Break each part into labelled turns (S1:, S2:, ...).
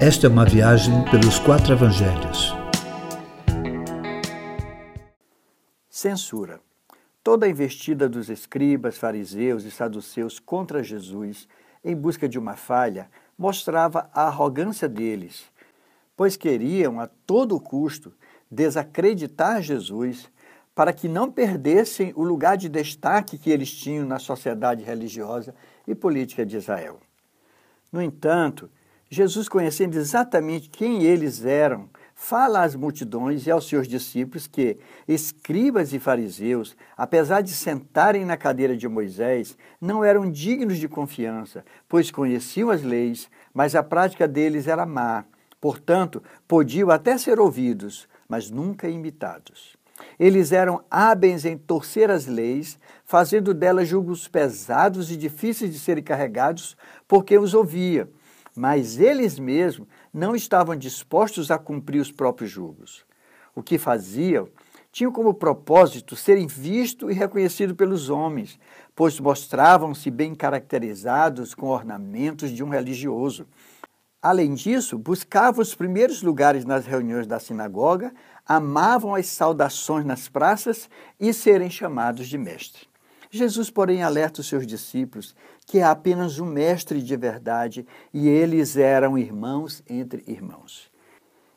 S1: Esta é uma viagem pelos quatro evangelhos.
S2: Censura. Toda a investida dos escribas, fariseus e saduceus contra Jesus em busca de uma falha mostrava a arrogância deles, pois queriam a todo custo desacreditar Jesus para que não perdessem o lugar de destaque que eles tinham na sociedade religiosa e política de Israel. No entanto, Jesus, conhecendo exatamente quem eles eram, fala às multidões e aos seus discípulos que escribas e fariseus, apesar de sentarem na cadeira de Moisés, não eram dignos de confiança, pois conheciam as leis, mas a prática deles era má. Portanto, podiam até ser ouvidos, mas nunca imitados. Eles eram hábeis em torcer as leis, fazendo delas julgos pesados e difíceis de serem carregados por quem os ouvia mas eles mesmos não estavam dispostos a cumprir os próprios julgos. O que faziam tinham como propósito serem vistos e reconhecidos pelos homens, pois mostravam-se bem caracterizados com ornamentos de um religioso. Além disso, buscavam os primeiros lugares nas reuniões da sinagoga, amavam as saudações nas praças e serem chamados de mestre. Jesus, porém, alerta os seus discípulos que há apenas um mestre de verdade e eles eram irmãos entre irmãos.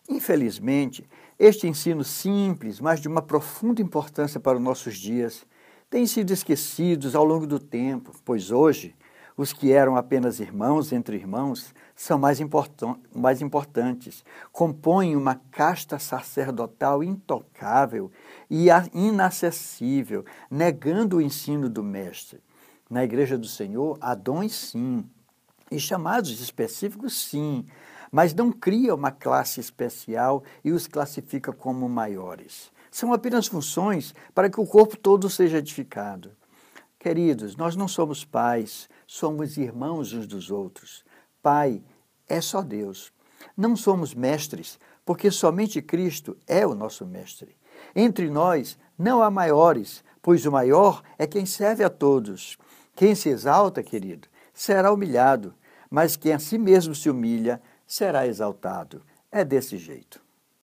S2: Infelizmente, este ensino simples, mas de uma profunda importância para os nossos dias, tem sido esquecidos ao longo do tempo, pois hoje os que eram apenas irmãos entre irmãos são mais, importan mais importantes, compõem uma casta sacerdotal intocável e inacessível, negando o ensino do Mestre. Na Igreja do Senhor, há dons sim, e chamados específicos sim, mas não cria uma classe especial e os classifica como maiores. São apenas funções para que o corpo todo seja edificado. Queridos, nós não somos pais, somos irmãos uns dos outros. Pai é só Deus. Não somos mestres, porque somente Cristo é o nosso mestre. Entre nós não há maiores, pois o maior é quem serve a todos. Quem se exalta, querido, será humilhado, mas quem a si mesmo se humilha será exaltado. É desse jeito.